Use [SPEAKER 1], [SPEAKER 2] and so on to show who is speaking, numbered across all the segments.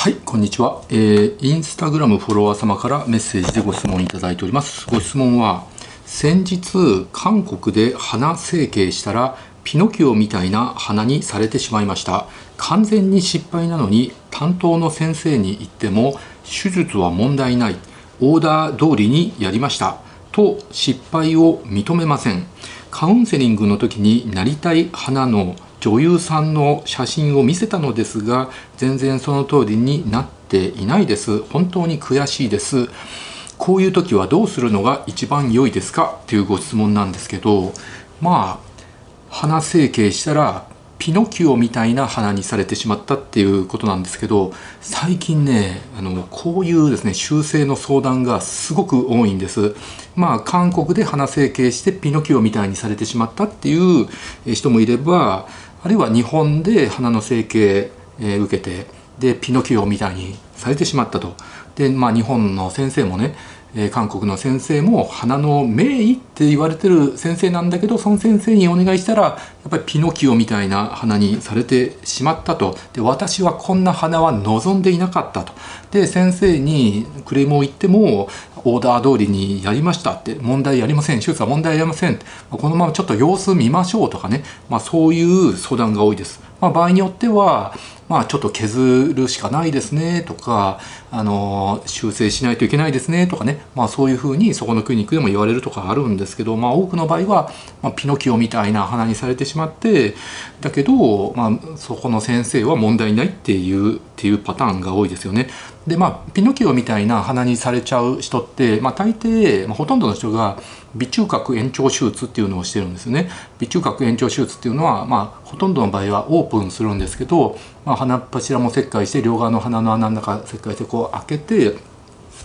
[SPEAKER 1] はいこんにちは、えー、インスタグラムフォロワー様からメッセージでご質問いただいております。ご質問は先日韓国で鼻整形したらピノキオみたいな鼻にされてしまいました。完全に失敗なのに担当の先生に言っても手術は問題ない。オーダー通りにやりました。と失敗を認めません。カウンセリングの時になりたい鼻の女優さんの写真を見せたのですが全然その通りになっていないです。本当に悔しいです。こういう時はどうするのが一番良いですか？っていうご質問なんですけどまあ鼻整形したらピノキオみたいな鼻にされてしまったっていうことなんですけど最近ねあのこういうですね修正の相談がすごく多いんです。まあ韓国で鼻整形してピノキオみたいにされてしまったっていう人もいればあるいは日本で鼻の整形、え、受けてでピノキオみたいにされてしまったと。でまあ日本の先生もねえ、韓国の先生も花の名医って言われてる先生なんだけどその先生にお願いしたらやっぱりピノキオみたいな花にされてしまったと。で私はこんな花は望んでいなかったと。で先生にクレームを言ってもオーダー通りにやりましたって問題ありません手術は問題ありませんこのままちょっと様子見ましょうとかね、まあ、そういう相談が多いです。まあ、場合によってはまあ、ちょっと削るしかないですねとかあの修正しないといけないですねとかね、まあ、そういうふうにそこのクリニックでも言われるとかあるんですけど、まあ、多くの場合は、ま、ピノキオみたいな鼻にされてしまってだけど、まあ、そこの先生は問題ないっていうっていうパターンが多いですよね。でまあピノキオみたいな鼻にされちゃう人って、まあ、大抵、まあ、ほとんどの人が鼻中隔延長手術っていうのをしてるんですね鼻中隔延長手術っていうのは、まあ、ほとんどの場合はオープンするんですけど、まあ、鼻柱も切開して両側の鼻の穴の中切開してこう開けて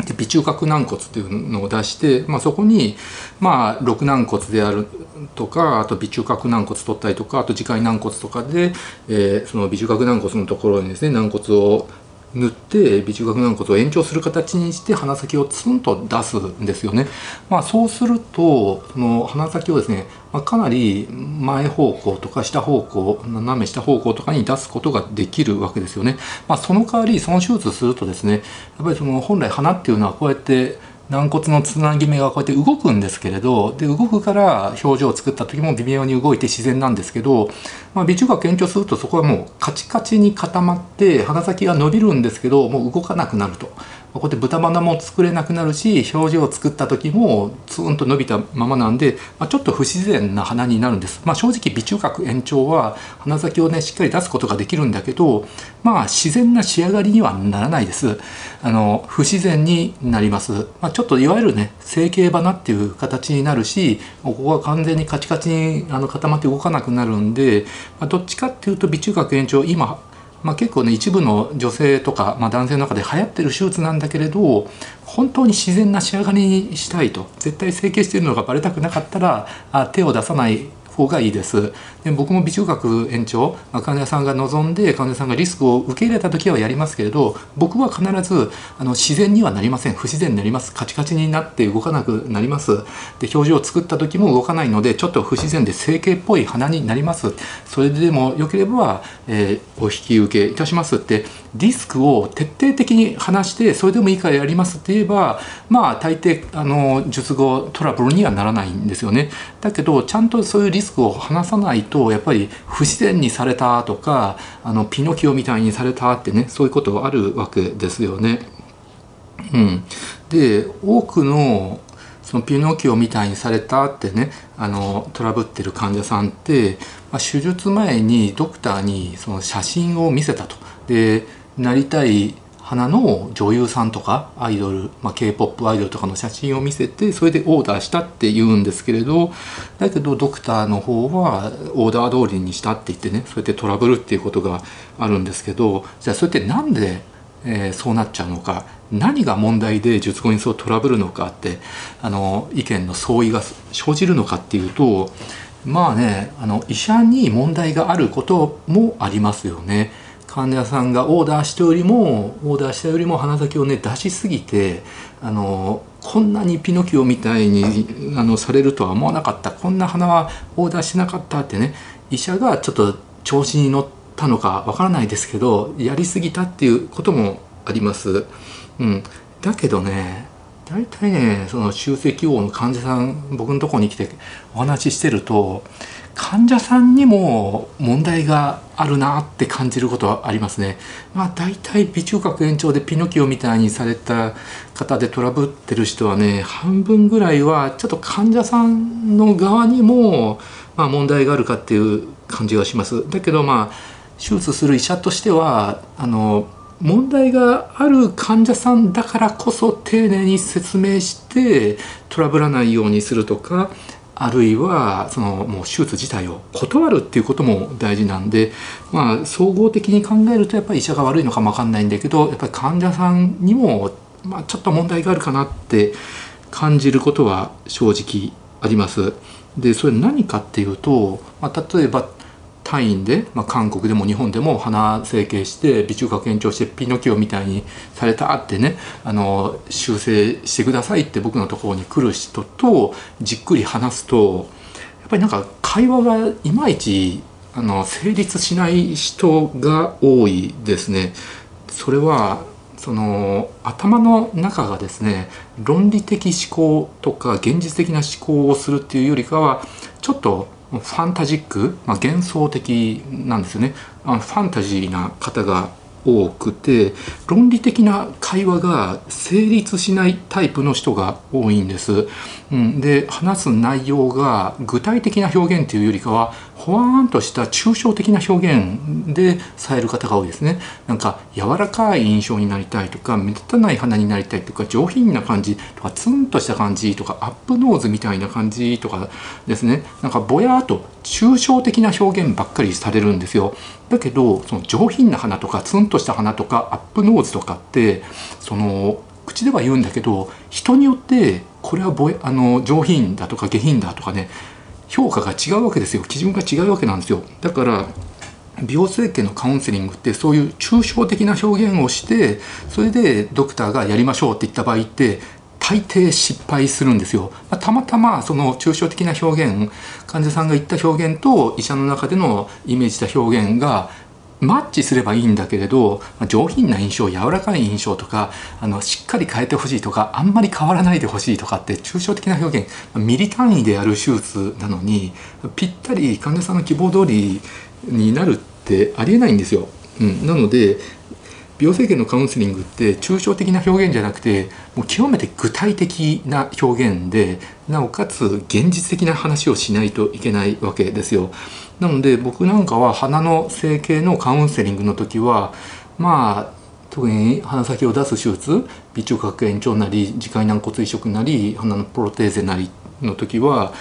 [SPEAKER 1] で鼻中隔軟骨というのを出して、まあ、そこに、まあ、肋軟骨であるとかあと微中隔軟骨取ったりとかあと磁界軟骨とかで、えー、その微中核軟骨のところにですね軟骨を塗って微中核軟骨を延長する形にして鼻先をツンと出すんですよね。まあ、そうするとその鼻先をですね、まあ、かなり前方向とか下方向斜め下方向とかに出すことができるわけですよね。まあ、その代わりその手術するとですねやっぱりその本来鼻っていうのはこうやって軟骨のつなぎ目がこうやって動くんですけれどで動くから表情を作った時も微妙に動いて自然なんですけど、まあ、鼻中学延長するとそこはもうカチカチに固まって鼻先が伸びるんですけどもう動かなくなると。こうやって豚鼻も作れなくなるし表情を作った時もツーンと伸びたままなんで、まあ、ちょっと不自然な鼻になるんです、まあ、正直鼻中隔延長は鼻先をねしっかり出すことができるんだけどまあ自然な仕上がりにはならないです。あの不自然になります、まあ、ちょっといわゆるね整形鼻っていう形になるしここが完全にカチカチにあの固まって動かなくなるんで、まあ、どっちかっていうと鼻中隔延長今まあ、結構ね一部の女性とか、まあ、男性の中で流行ってる手術なんだけれど本当に自然な仕上がりにしたいと絶対整形しているのがバレたくなかったらあ手を出さない方がいいです。で僕も鼻中隔延長、ま、患者さんが望んで患者さんがリスクを受け入れた時はやりますけれど僕は必ずあの自然にはなりません。不自然になります。カチカチになって動かなくなります。で表情を作った時も動かないのでちょっと不自然で整形っぽい鼻になります。それでもよければ、えー、お引き受けいたします。ってリスクを徹底的に話してそれでもいいからやりますって言えばまあ大抵あの術後トラブルにはならないんですよね。だけどちゃんとそういうリスクを話さないととやっぱり不自然にされたとかあのピノキオみたいにされたってねそういうことあるわけですよね。うん、で多くのそのピノキオみたいにされたってねあのトラブってる患者さんって、まあ、手術前にドクターにその写真を見せたと。でなりたい花の女優さんとかアイドル、まあ、k p o p アイドルとかの写真を見せてそれでオーダーしたって言うんですけれどだけどドクターの方はオーダー通りにしたって言ってねそうやってトラブルっていうことがあるんですけどじゃあそれって何で、えー、そうなっちゃうのか何が問題で術後にそうトラブルのかってあの意見の相違が生じるのかっていうとまあねあの医者に問題があることもありますよね。患者さんがオーダーしたよりもオーダーしたよりも鼻先をね出しすぎてあのこんなにピノキオみたいにあのされるとは思わなかったこんな鼻はオーダーしなかったってね医者がちょっと調子に乗ったのかわからないですけどやりすぎたっていうこともあります。うん、だけどね大体ねその集積王の患者さん僕のとこに来てお話ししてると患者さんにも問題があるなって感じることはありますね。まあ大体微中核延長でピノキオみたいにされた方でトラブってる人はね半分ぐらいはちょっと患者さんの側にもまあ問題があるかっていう感じがします。だけどまあ手術する医者としてはあの問題がある患者さんだからこそ丁寧に説明してトラブらないようにするとかあるいはそのもう手術自体を断るっていうことも大事なんで、まあ、総合的に考えるとやっぱり医者が悪いのかもわかんないんだけどやっぱり患者さんにも、まあ、ちょっと問題があるかなって感じることは正直あります。でそれ何かっていうと、まあ、例えば単位で、まあ、韓国でも日本でも鼻整形して微中核延長してピノキオみたいにされたってねあの修正してくださいって僕のところに来る人とじっくり話すとやっぱりなんか会話がいまいちあの成立しない人が多いですね。それはその頭の中がですね論理的思考とか現実的な思考をするっていうよりかはちょっとファンタジック、まあ、幻想的なんですよね。あのファンタジーな方が多くて論理的な会話が成立しないタイプの人が多いんです。うん、で話す内容が具体的な表現というよりかはほわーんとした抽象的な表現でされる方が多いですね。なんか柔らかい印象になりたいとか目立たない花になりたいとか上品な感じとかツンとした感じとかアップノーズみたいな感じとかですねなんかぼやーっと抽象的な表現ばっかりされるんですよ。だけどその上品な花とかツンととした花とかアップノーズとかってその口では言うんだけど人によってこれはぼあの上品だとか下品だとかね評価が違うわけですよ基準が違うわけなんですよだから美容整形のカウンセリングってそういう抽象的な表現をしてそれでドクターがやりましょうって言った場合って大抵失敗するんですよ。まあ、たまたまその抽象的な表現患者さんが言った表現と医者の中でのイメージした表現がマッチすればいいんだけれど上品な印象柔らかい印象とかあのしっかり変えてほしいとかあんまり変わらないでほしいとかって抽象的な表現ミリ単位でやる手術なのにぴったり患者さんの希望通りになるってありえないんですよ。うん、なので美容整形のカウンセリングって抽象的な表現じゃなくてもう極めて具体的な表現でなおかつ現実的な話をしないといけないわけですよ。なので僕なんかは鼻の整形のカウンセリングの時はまあ特に鼻先を出す手術微中核炎症なり耳介軟骨移植なり鼻のプロテーゼなりの時は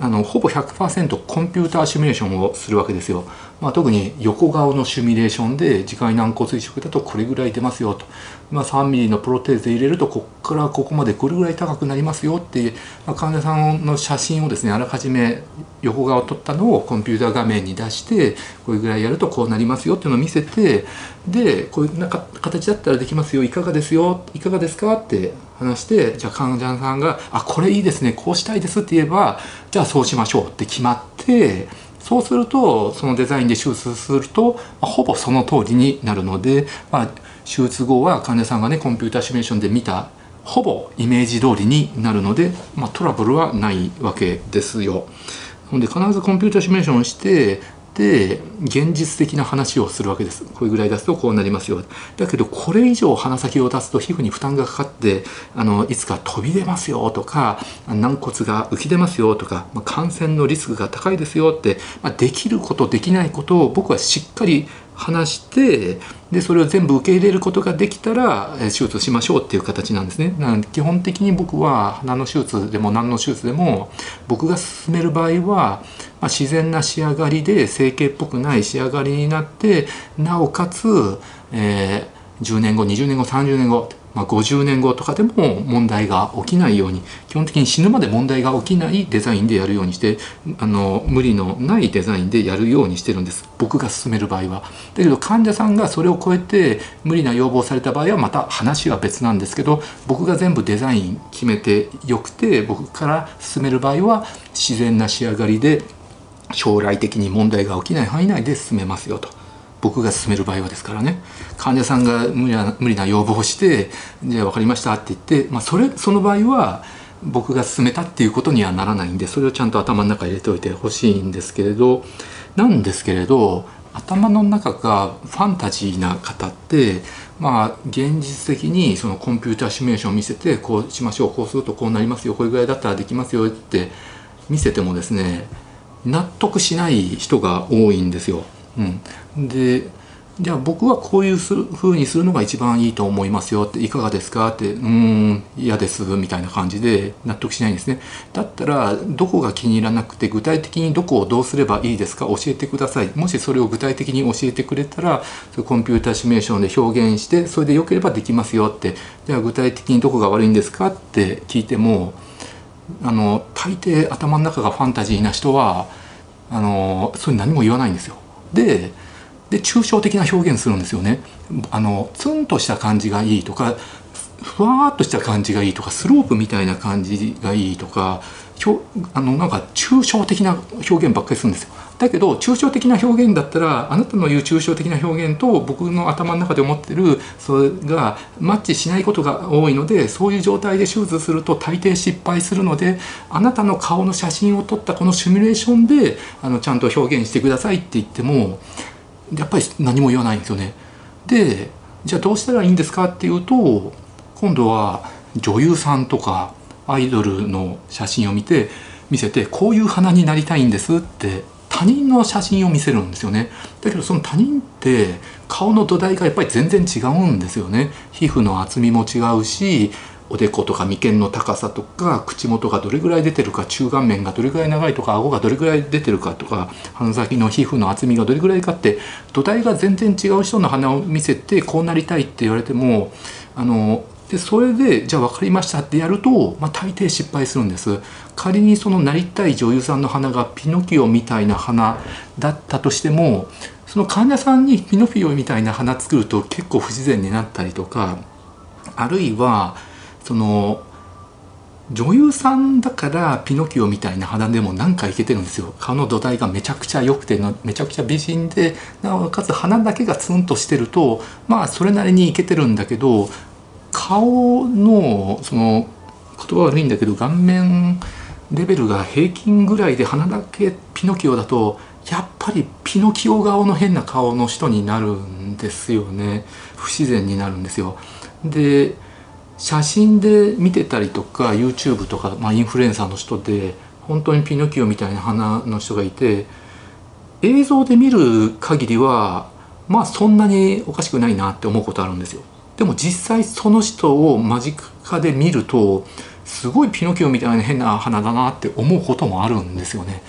[SPEAKER 1] あのほぼ100%コンピューターシミュレーションをするわけですよ。まあ、特に横顔のシミュレーションで耳介軟骨移植だとこれぐらい出ますよと、まあ、3ミリのプロテーゼ入れるとこっからここまでこれぐらい高くなりますよって、まあ、患者さんの写真をですねあらかじめ横顔を撮ったのをコンピューター画面に出してこれぐらいやるとこうなりますよっていうのを見せてでこういうなか形だったらできますよいかがですよいかがですかって話してじゃあ患者さんが「あこれいいですねこうしたいです」って言えばじゃあそうしましょうって決まってそうするとそのデザインで手術すると、まあ、ほぼその通りになるので、まあ、手術後は患者さんがねコンピューターシミュレーションで見たほぼイメージ通りになるので、まあ、トラブルはないわけですよ。で必ずコンピューターシミュレーションをしてで現実的な話をするわけですこれぐらい出すとこうなりますよだけどこれ以上鼻先を出すと皮膚に負担がかかってあのいつか飛び出ますよとか軟骨が浮き出ますよとか、まあ、感染のリスクが高いですよって、まあ、できることできないことを僕はしっかり話してでそれを全部受け入れることができたら手術しましょうっていう形なんですね。なので基本的に僕は鼻の手術でも何の手術でも僕が進める場合は、まあ、自然な仕上がりで整形っぽくない仕上がりになってなおかつ、えー、10年後20年後30年後まあ、50年後とかでも問題が起きないように基本的に死ぬまで問題が起きないデザインでやるようにしてあの無理のないデザインでやるようにしてるんです僕が進める場合は。だけど患者さんがそれを超えて無理な要望された場合はまた話は別なんですけど僕が全部デザイン決めてよくて僕から進める場合は自然な仕上がりで将来的に問題が起きない範囲内で進めますよと。僕が勧める場合はですからね患者さんが無理な無理な要望をして「じゃあ分かりました」って言って、まあ、それその場合は僕が勧めたっていうことにはならないんでそれをちゃんと頭の中に入れておいてほしいんですけれどなんですけれど頭の中がファンタジーな方ってまあ現実的にそのコンピューターシミュレーションを見せてこうしましょうこうするとこうなりますよこれぐらいだったらできますよって見せてもですね納得しない人が多いんですよ。うん、でじゃあ僕はこういうふうにするのが一番いいと思いますよっていかがですかってうん嫌ですみたいな感じで納得しないんですね。だったらどこが気に入らなくて具体的にどこをどうすればいいですか教えてください。もしそれを具体的に教えてくれたらコンピューターシミュレーションで表現してそれでよければできますよって。じゃあ具体的にどこが悪いんですかって聞いてもあの大抵頭の中がファンタジーな人はあのそれ何も言わないんですよ。でで抽象的な表現するんですよね。あのツンとした感じがいいとかふわっとした感じがいいとかスロープみたいな感じがいいとかあのなんか抽象的な表現ばっかりするんですよ。だけど抽象的な表現だったらあなたの言う抽象的な表現と僕の頭の中で思ってるそれがマッチしないことが多いのでそういう状態で手術すると大抵失敗するのであなたの顔の写真を撮ったこのシミュレーションであのちゃんと表現してくださいって言ってもやっぱり何も言わないんですよね。でじゃあどうしたらいいんですかっていうと今度は女優さんとかアイドルの写真を見て見せてこういう花になりたいんですって他人の写真を見せるんですよね。だけどその他人って顔の土台がやっぱり全然違うんですよね。皮膚の厚みも違うしおでことか眉間の高さとか口元がどれぐらい出てるか中顔面がどれぐらい長いとか顎がどれぐらい出てるかとか鼻先の皮膚の厚みがどれぐらいかって土台が全然違う人の鼻を見せてこうなりたいって言われてもあのでそれでじゃあ分かりましたってやると、まあ、大抵失敗するんです。仮にそのなりたい女優さんの鼻がピノキオみたいな鼻だったとしてもその患者さんにピノキオみたいな鼻作ると結構不自然になったりとかあるいはその女優さんだからピノキオみたいな鼻でも何かいけてるんですよ。顔の土台がめちゃくちゃ良くてめちゃくちゃ美人でなおかつ鼻だけがツンとしてるとまあそれなりにいけてるんだけど顔のその言葉悪いんだけど顔面レベルが平均ぐらいで鼻だけピノキオだとやっぱりピノキオ顔の変な顔の人になるんですよね不自然になるんですよ。で写真で見てたりとか YouTube とか、まあ、インフルエンサーの人で本当にピノキオみたいな鼻の人がいて映像で見る限りはまあそんなにおかしくないなって思うことあるんですよ。でも実際その人を間近で見るとすごいピノキオみたいな変な鼻だなって思うこともあるんですよね。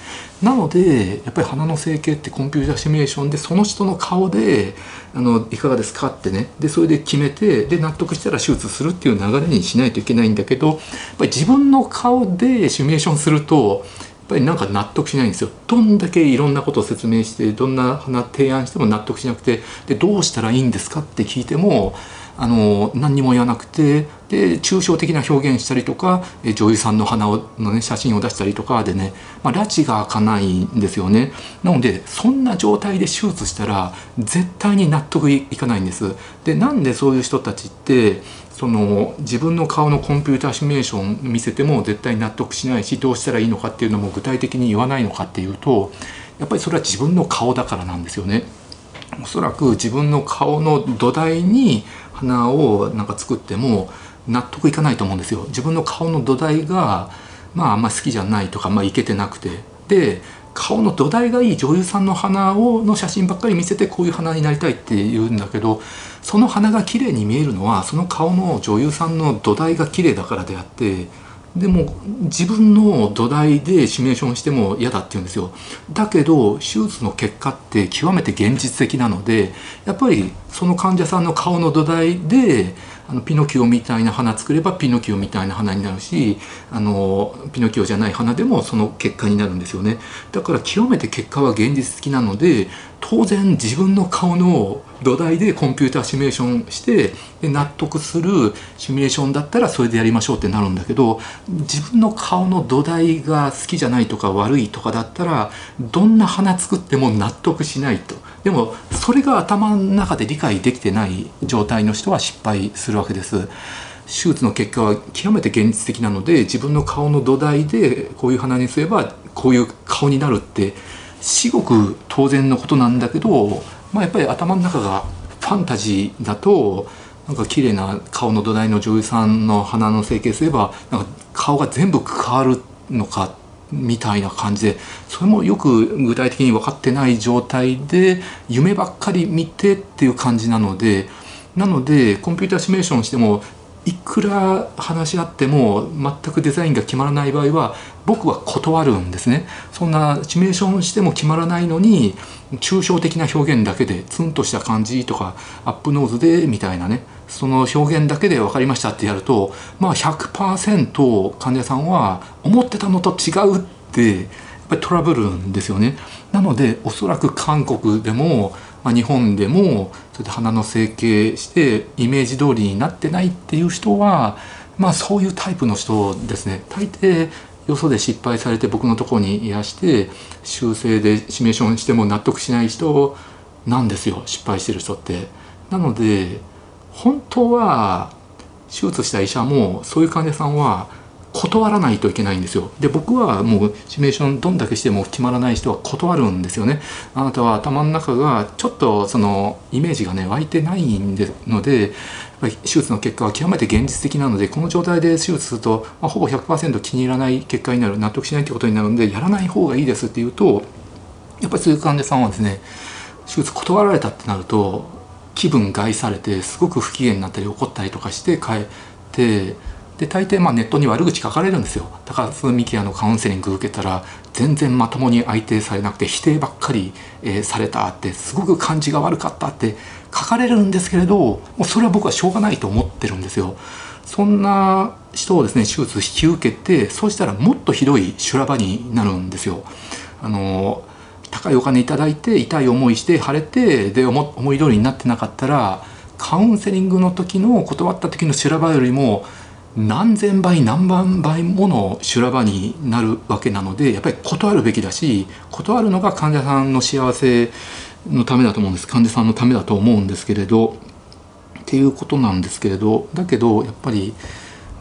[SPEAKER 1] なのでやっぱり鼻の整形ってコンピューターシミュレーションでその人の顔であのいかがですかってねでそれで決めてで納得したら手術するっていう流れにしないといけないんだけどやっぱり自分の顔でシミュレーションするとやっぱりなんか納得しないんですよどんだけいろんなことを説明してどんな花提案しても納得しなくてでどうしたらいいんですかって聞いてもあの何にも言わなくてで抽象的な表現したりとか女優さんの花をの、ね、写真を出したりとかでね、まあ、拉が開かないんですよねなのでそんな状態で手術したら絶対に納得いかないんですでなんでそういう人たちってその自分の顔のコンピューターシミュレーション見せても絶対納得しないしどうしたらいいのかっていうのも具体的に言わないのかっていうとやっぱりそれは自分の顔だからなんですよね。おそらく自分の顔の土台に花をなんか作っても納得いかないと思うんですよ。自分の顔の土台がまああんま好きじゃないとかまあいけてなくてで顔の土台がいい女優さんの花をの写真ばっかり見せてこういう花になりたいって言うんだけどその花が綺麗に見えるのはその顔の女優さんの土台が綺麗だからであってでも自分の土台でシミュレーションしても嫌だって言うんですよ。だけど手術の結果って極めて現実的なのでやっぱりその患者さんの顔の土台であのピノキオみたいな花作ればピノキオみたいな花になるしあのピノキオじゃない花でもその結果になるんですよね。だから極めて結果は現実的なので当然自分の顔の土台でコンピューターシミュレーションしてで納得するシミュレーションだったらそれでやりましょうってなるんだけど自分の顔の土台が好きじゃないとか悪いとかだったらどんな花作っても納得しないと。でもそれが頭の中で理解できてない状態の人は失敗するわけです。手術の結果は極めて現実的なので自分の顔の土台でこういう鼻にすればこういう顔になるって至極当然のことなんだけど、まあ、やっぱり頭の中がファンタジーだとなんか綺麗な顔の土台の女優さんの鼻の整形すればなんか顔が全部変わるのかみたいな感じでそれもよく具体的に分かってない状態で夢ばっかり見てっていう感じなのでなのでコンピューターシミュレーションしてもいくら話し合っても全くデザインが決まらない場合は僕は断るんですね。そんなシミュレーションしても決まらないのに抽象的な表現だけでツンとした感じとかアップノーズでみたいなね。その表現だけで分かりましたってやるとまあ100%患者さんは思ってたのと違うってやっぱりトラブるんですよね。なのでおそらく韓国でもまあ、日本でもそれで鼻の整形してイメージ通りになってないっていう人は、まあ、そういうタイプの人ですね。大抵よそで失敗されて僕のとこにいらして修正でシミュレーションしても納得しない人なんですよ。失敗してる人って。なので本当は手術した医者もそういう患者さんは断らないといけないんですよ。で僕はもうシミュレーションどんだけしても決まらない人は断るんですよね。あなたは頭の中がちょっとそのイメージがね湧いてないんでのでやっぱり手術の結果は極めて現実的なのでこの状態で手術すると、まあ、ほぼ100%気に入らない結果になる納得しないってことになるのでやらない方がいいですっていうとやっぱりそういう患者さんはですね手術断られたってなると気分害されてすごく不機嫌になったり怒ったりとかして帰ってで大抵まあネットに悪口書かれるんですよ高須幹也のカウンセリング受けたら全然まともに相手されなくて否定ばっかり、えー、されたってすごく感じが悪かったって書かれるんですけれどもうそれは僕はしょうがないと思ってるんですよ。そんな人をですね手術引き受けてそうしたらもっとひどい修羅場になるんですよ。あの高いお金いただいて痛い思いして腫れてで思い通りになってなかったらカウンセリングの時の断った時の修羅場よりも何千倍何万倍もの修羅場になるわけなのでやっぱり断るべきだし断るのが患者さんの幸せのためだと思うんです患者さんのためだと思うんですけれどっていうことなんですけれどだけどやっぱり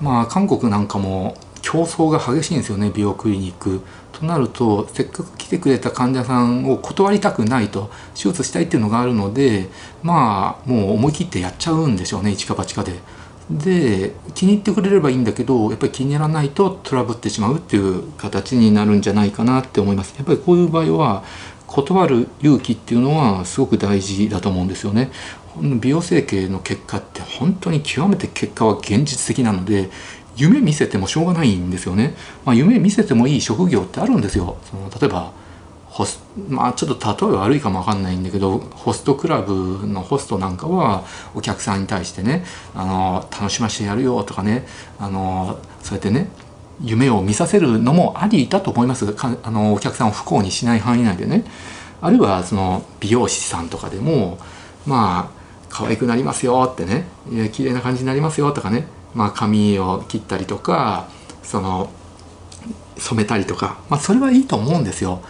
[SPEAKER 1] まあ韓国なんかも競争が激しいんですよね美容クリニック。となるとせっかく来てくれた患者さんを断りたくないと手術したいっていうのがあるのでまあもう思い切ってやっちゃうんでしょうね一か八かで。で気に入ってくれればいいんだけどやっぱり気にならないとトラブってしまうっていう形になるんじゃないかなって思いますやっぱりこういう場合は断る勇気っていうのはすごく大事だと思うんですよね美容整形の結果って本当に極めて結果は現実的なので夢見せてもしょうがないんですよね、まあ、夢見せてもいい職業ってあるんですよ。その例えばホスまあちょっと例え悪いかもわかんないんだけどホストクラブのホストなんかはお客さんに対してねあの楽しませてやるよとかねあのそうやってね夢を見させるのもありだと思います。かあのお客さんを不幸にしない範囲内でね。あるいはその美容師さんとかでもまあ可愛くなりますよってね綺麗な感じになりますよとかねまあ髪を切ったりとかその染めたりとかまあそれはいいと思うんですよ。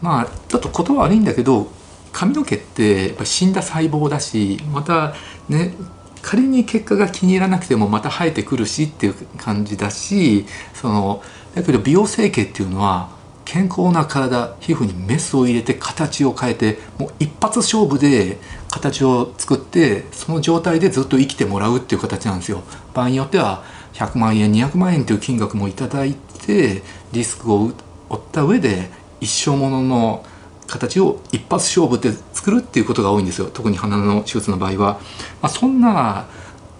[SPEAKER 1] まあちょっと言葉悪いんだけど髪の毛ってやっぱ死んだ細胞だしまたね仮に結果が気に入らなくてもまた生えてくるしっていう感じだしそのだけど美容整形っていうのは健康な体皮膚にメスを入れて形を変えてもう一発勝負で形を作ってその状態でずっと生きてもらうっていう形なんですよ。場合によっては100万円200万円という金額も頂いてリスクを負った上で一生ものの形を一発勝負で作るっていうことが多いんですよ。特に鼻の手術の場合は、まあ、そんな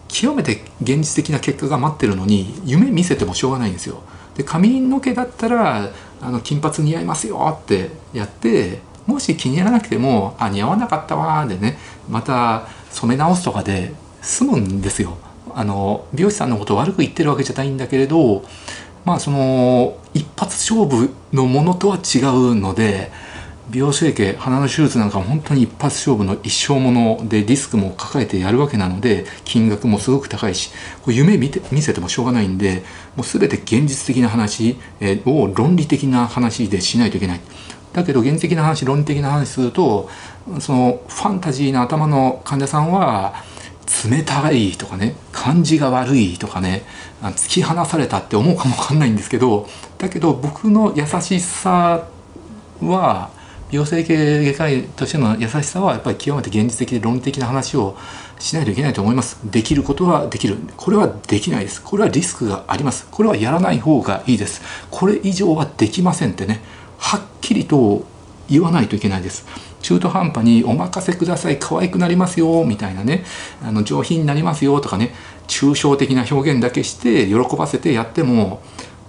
[SPEAKER 1] 極めて現実的な結果が待ってるのに夢見せてもしょうがないんですよ。で髪の毛だったらあの金髪似合いますよってやってもし気に入らなくてもあ似合わなかったわでねまた染め直すとかで済むんですよあの美容師さんのこと悪く言ってるわけじゃないんだけれどまあその一発勝負のものとは違うので美容整形鼻の手術なんかも本当に一発勝負の一生ものでリスクも抱えてやるわけなので金額もすごく高いしこれ夢見て見せてもしょうがないんでもう全て現実的な話を論理的な話でしないといけない。だけど現実的な話論理的な話するとそのファンタジーな頭の患者さんは冷たいとかね感じが悪いとかね突き放されたって思うかもわかんないんですけどだけど僕の優しさは美容整形外科医としての優しさはやっぱり極めて現実的で論理的な話をしないといけないと思います。できることはできる。これはできないです。これはリスクがあります。これはやらない方がいいです。これ以上はできませんってね。はっきりと言わないといけないです。中途半端に「お任せください可愛くなりますよ」みたいなねあの上品になりますよとかね抽象的な表現だけして喜ばせてやっても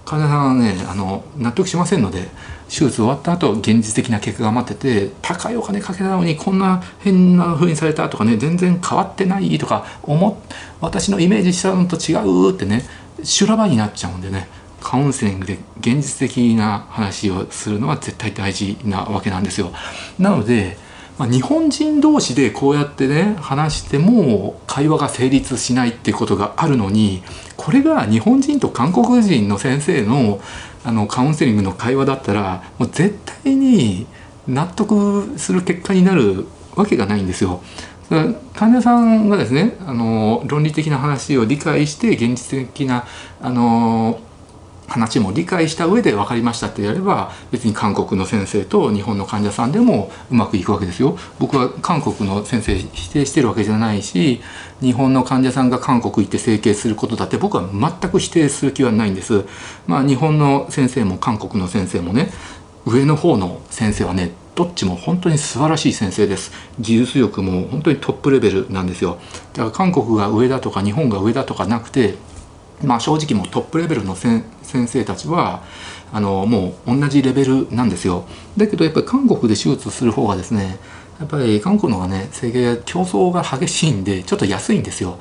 [SPEAKER 1] 患者さんはねあの納得しませんので手術終わった後現実的な結果が待ってて高いお金かけたのにこんな変な風にされたとかね全然変わってないとか思私のイメージしたのと違うってね修羅場になっちゃうんでね。カウンセリングで現実的な話をするのは絶対大事なわけなんですよ。なので、まあ、日本人同士でこうやってね話しても会話が成立しないっていうことがあるのにこれが日本人と韓国人の先生のあのカウンセリングの会話だったらもう絶対に納得する結果になるわけがないんですよ。患者さんがですねあの論理的な話を理解して現実的なあの話も理解した上で分かりましたってやれば別に韓国の先生と日本の患者さんでもうまくいくわけですよ。僕は韓国の先生否定してるわけじゃないし日本の患者さんが韓国行って整形することだって僕は全く否定する気はないんです。まあ日本の先生も韓国の先生もね上の方の先生はねどっちも本当に素晴らしい先生です技術力も本当にトップレベルなんですよだから韓国が上だとか日本が上だとかなくてまあ、正直もうトップレベルの先生たちはあのもう同じレベルなんですよ。だけどやっぱり韓国で手術する方がですねやっぱり韓国の方がね整形競争が激しいんでちょっと安いんですよ。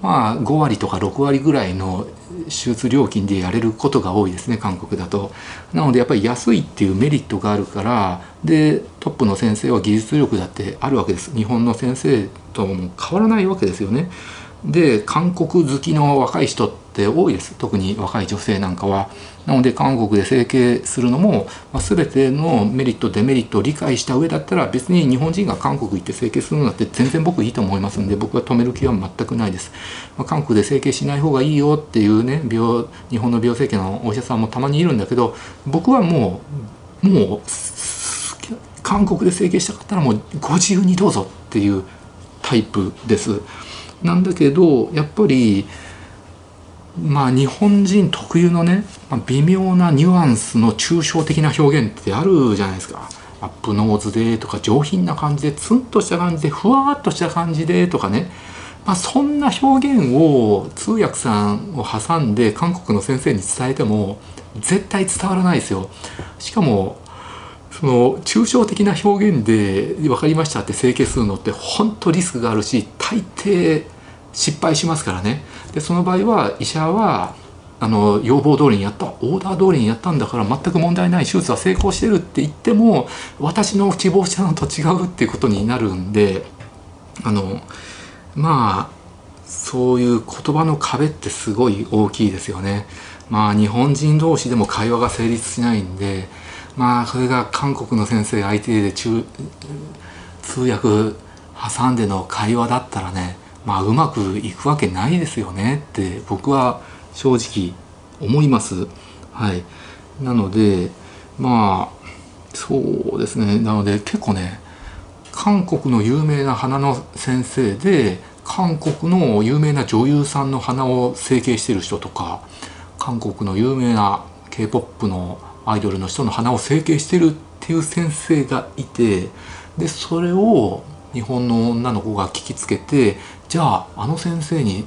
[SPEAKER 1] まあ5割とか6割ぐらいの手術料金でやれることが多いですね韓国だと。なのでやっぱり安いっていうメリットがあるからでトップの先生は技術力だってあるわけです。日本の先生とも変わらないわけですよね。で韓国好きの若い人って多いです。特に若い女性なんかは。なので韓国で整形するのも、まあ、全てのメリットデメリットを理解した上だったら別に日本人が韓国行って整形するのだって全然僕いいと思いますんで僕は止める気は全くないです、まあ、韓国で整形しない方がいいよっていうね病日本の美容整形のお医者さんもたまにいるんだけど僕はもうもう韓国で整形したかったらもうご自由にどうぞっていうタイプです。なんだけどやっぱりまあ日本人特有のね、まあ、微妙なニュアンスの抽象的な表現ってあるじゃないですか。アップノーズでとか上品な感じでツンとした感じでふわっとした感じでとかね、まあ、そんな表現を通訳さんを挟んで韓国の先生に伝えても絶対伝わらないですよ。しかもその抽象的な表現で分かりましたって整形するのって本当リスクがあるし大抵失敗しますからねでその場合は医者はあの要望通りにやったオーダー通りにやったんだから全く問題ない手術は成功してるって言っても私の希望したのと違うっていうことになるんであのまあそういう言葉の壁ってすごい大きいですよね。まあ日本人同士でも会話が成立しないんでまあそれが韓国の先生相手で中通訳挟んでの会話だったらねまあうまくいくわけないですよねって僕は正直思います。はい、なのでまあそうですねなので結構ね韓国の有名な花の先生で韓国の有名な女優さんの鼻を整形してる人とか韓国の有名な k p o p のアイドルの人の鼻を整形してるっていう先生がいてでそれを日本の女の子が聞きつけてじゃああの先生に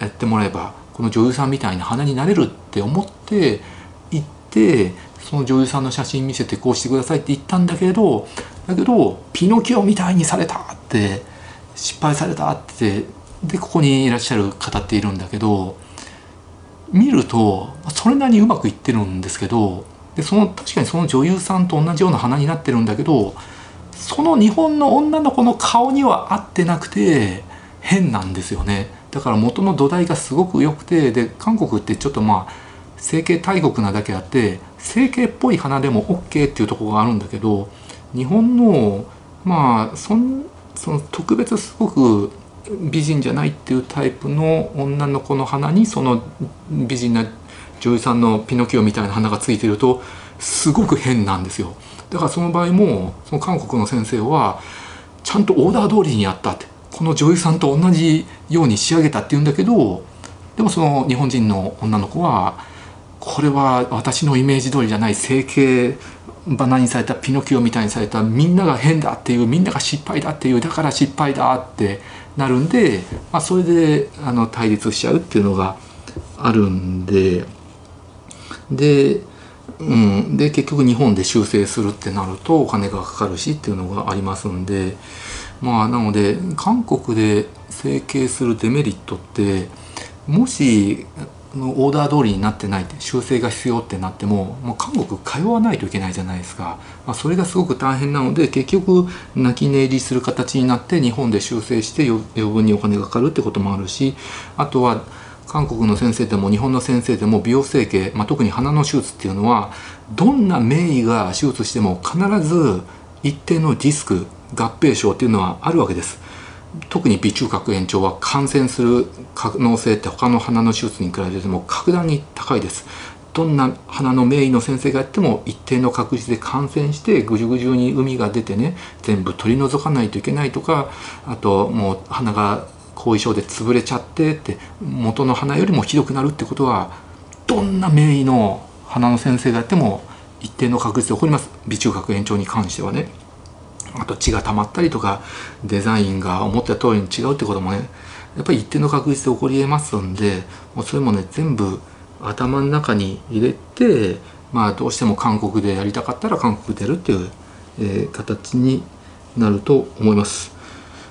[SPEAKER 1] やってもらえばこの女優さんみたいな鼻になれるって思って行ってその女優さんの写真見せてこうしてくださいって言ったんだけどだけどピノキオみたいにされたって失敗されたってでここにいらっしゃる方っているんだけど見るとそれなりにうまくいってるんですけどでその確かにその女優さんと同じような鼻になってるんだけどその日本の女の子の顔には合ってなくて変なんですよね。だから元の土台がすごく良くてで韓国ってちょっとまあ整形大国なだけあって整形っぽい鼻でも OK っていうとこがあるんだけど日本のまあそんその特別すごく美人じゃないっていうタイプの女の子の鼻にその美人な女優さんのピノキオみたいな鼻がついてるとすごく変なんですよ。だからその場合もその韓国の先生はちゃんとオーダー通りにやったって。この女優さんと同じように仕上げたって言うんだけどでもその日本人の女の子はこれは私のイメージ通りじゃない整形バナにされたピノキオみたいにされたみんなが変だっていうみんなが失敗だっていうだから失敗だってなるんで、まあ、それであの対立しちゃうっていうのがあるんでで,、うん、で結局日本で修正するってなるとお金がかかるしっていうのがありますんでまあなので韓国で整形するデメリットってもしオーダー通りになってない修正が必要ってなってももう韓国通わないといけないじゃないですか、まあ、それがすごく大変なので結局泣き寝入りする形になって日本で修正して余分にお金がかかるってこともあるしあとは韓国の先生でも日本の先生でも美容整形、まあ、特に鼻の手術っていうのはどんな名医が手術しても必ず一定のリスク合併症っていうのはあるわけです。特に鼻中隔炎症は感染する可能性って他の鼻の手術に比べても格段に高いです。どんな鼻の名医の先生がやっても一定の確率で感染してぐじゅぐじゅに海が出てね全部取り除かないといけないとかあともう鼻が後遺症で潰れちゃってって元の鼻よりもひどくなるってことはどんな名医の鼻の先生がやっても一定の確率で起こります鼻中隔炎症に関してはね。あと血が溜まったりとかデザインが思った通りに違うってこともねやっぱり一定の確率で起こりえますんでもうそれもね全部頭の中に入れてまあどうしても韓国でやりたかったら韓国でやるっていう、えー、形になると思います。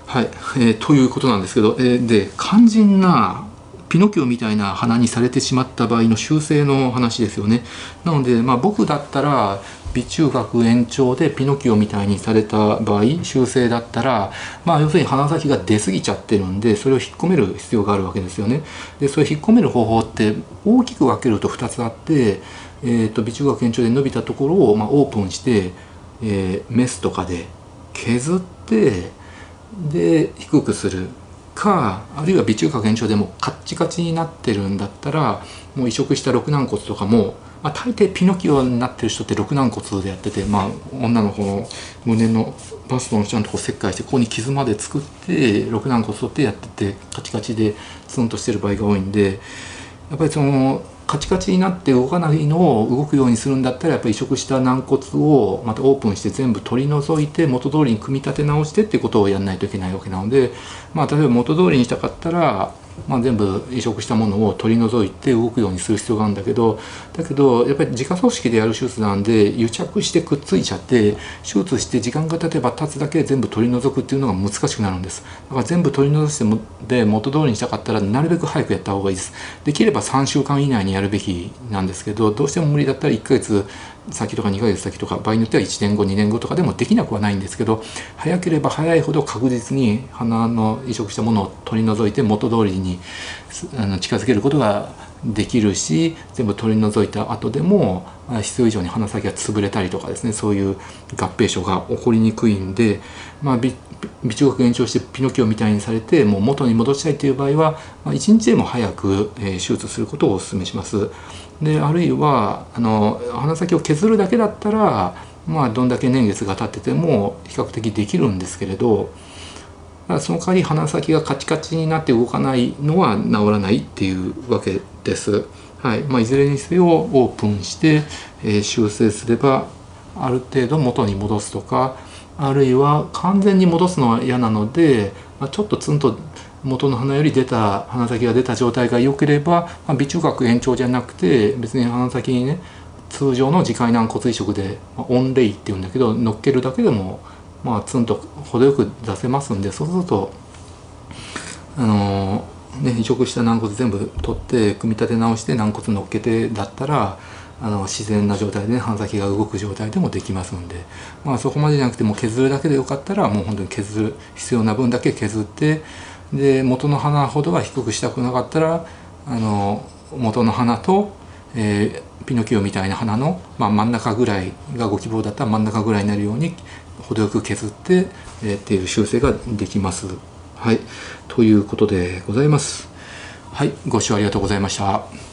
[SPEAKER 1] はい、えー、ということなんですけど、えー、で肝心なピノキオみたいな鼻にされてしまった場合の修正の話ですよね。なので、まあ、僕だったら鼻中隔延長でピノキオみたいにされた場合修正だったら、まあ、要するに鼻先が出過ぎちゃってるんでそれを引っ込める必要があるわけですよね。でそれ引っ込める方法って大きく分けると2つあって、えーと、鼻中隔延長で伸びたところを、まあ、オープンして、えー、メスとかで削ってで低くするかあるいは鼻中隔延長でもカッチカチになってるんだったらもう移植した肋軟骨とかもまあ、大抵ピノキオになってる人って肋軟骨でやってて、まあ、女の子の胸のバストの下のとこ切開してここに傷まで作って肋軟骨取ってやっててカチカチでツンとしてる場合が多いんでやっぱりそのカチカチになって動かないのを動くようにするんだったらやっぱり移植した軟骨をまたオープンして全部取り除いて元通りに組み立て直してってことをやらないといけないわけなので、まあ、例えば元通りにしたかったらまあ、全部移植したものを取り除いて動くようにする必要があるんだけどだけどやっぱり自家組織でやる手術なんで癒着してくっついちゃって手術して時間が経てば経つだけ全部取り除くっていうのが難しくなるんです。だから全部取り除してもで元通りにしたかったらなるべく早くやった方がいいです。できれば3週間以内にやるべきなんですけどどうしても無理だったら1ヶ月先とか2ヶ月先とか場合によっては1年後2年後とかでもできなくはないんですけど早ければ早いほど確実に鼻の移植したものを取り除いて元通りにあの近づけることができるし全部取り除いた後でも必要以上に鼻先が潰れたりとかですねそういう合併症が起こりにくいんで、まあ、鼻中隔延長してピノキオみたいにされてもう元に戻したいという場合は、まあ、1日でも早く、え、手術することをお勧めします。であるいはあの鼻先を削るだけだったら、まあ、どんだけ年月が経ってても比較的できるんですけれどその代わり鼻先がカチカチになって動かないのは治らないっていうわけです。はいまあ、いずれにせよオープンして、えー、修正すればある程度元に戻すとかあるいは完全に戻すのは嫌なので、まあ、ちょっとツンと元の鼻より出た鼻先が出た状態が良ければ、まあ、鼻中隔延長じゃなくて別に鼻先にね通常の耳介軟骨移植で、まあ、オンレイっていうんだけど乗っけるだけでもまあツンと程よく出せますんでそうするとあのー、ね移植した軟骨全部取って組み立て直して軟骨乗っけてだったらあの自然な状態で鼻先が動く状態でもできますんで、まあ、そこまでじゃなくても削るだけでよかったらもう本当に削る必要な分だけ削ってで元の花ほどは低くしたくなかったらあの元の花と、えー、ピノキオみたいな花の、まあ、真ん中ぐらいがご希望だったら真ん中ぐらいになるように程よく削って、えー、っていう修正ができます。はい、ということでございます。はい、ご視聴ありがとうございました。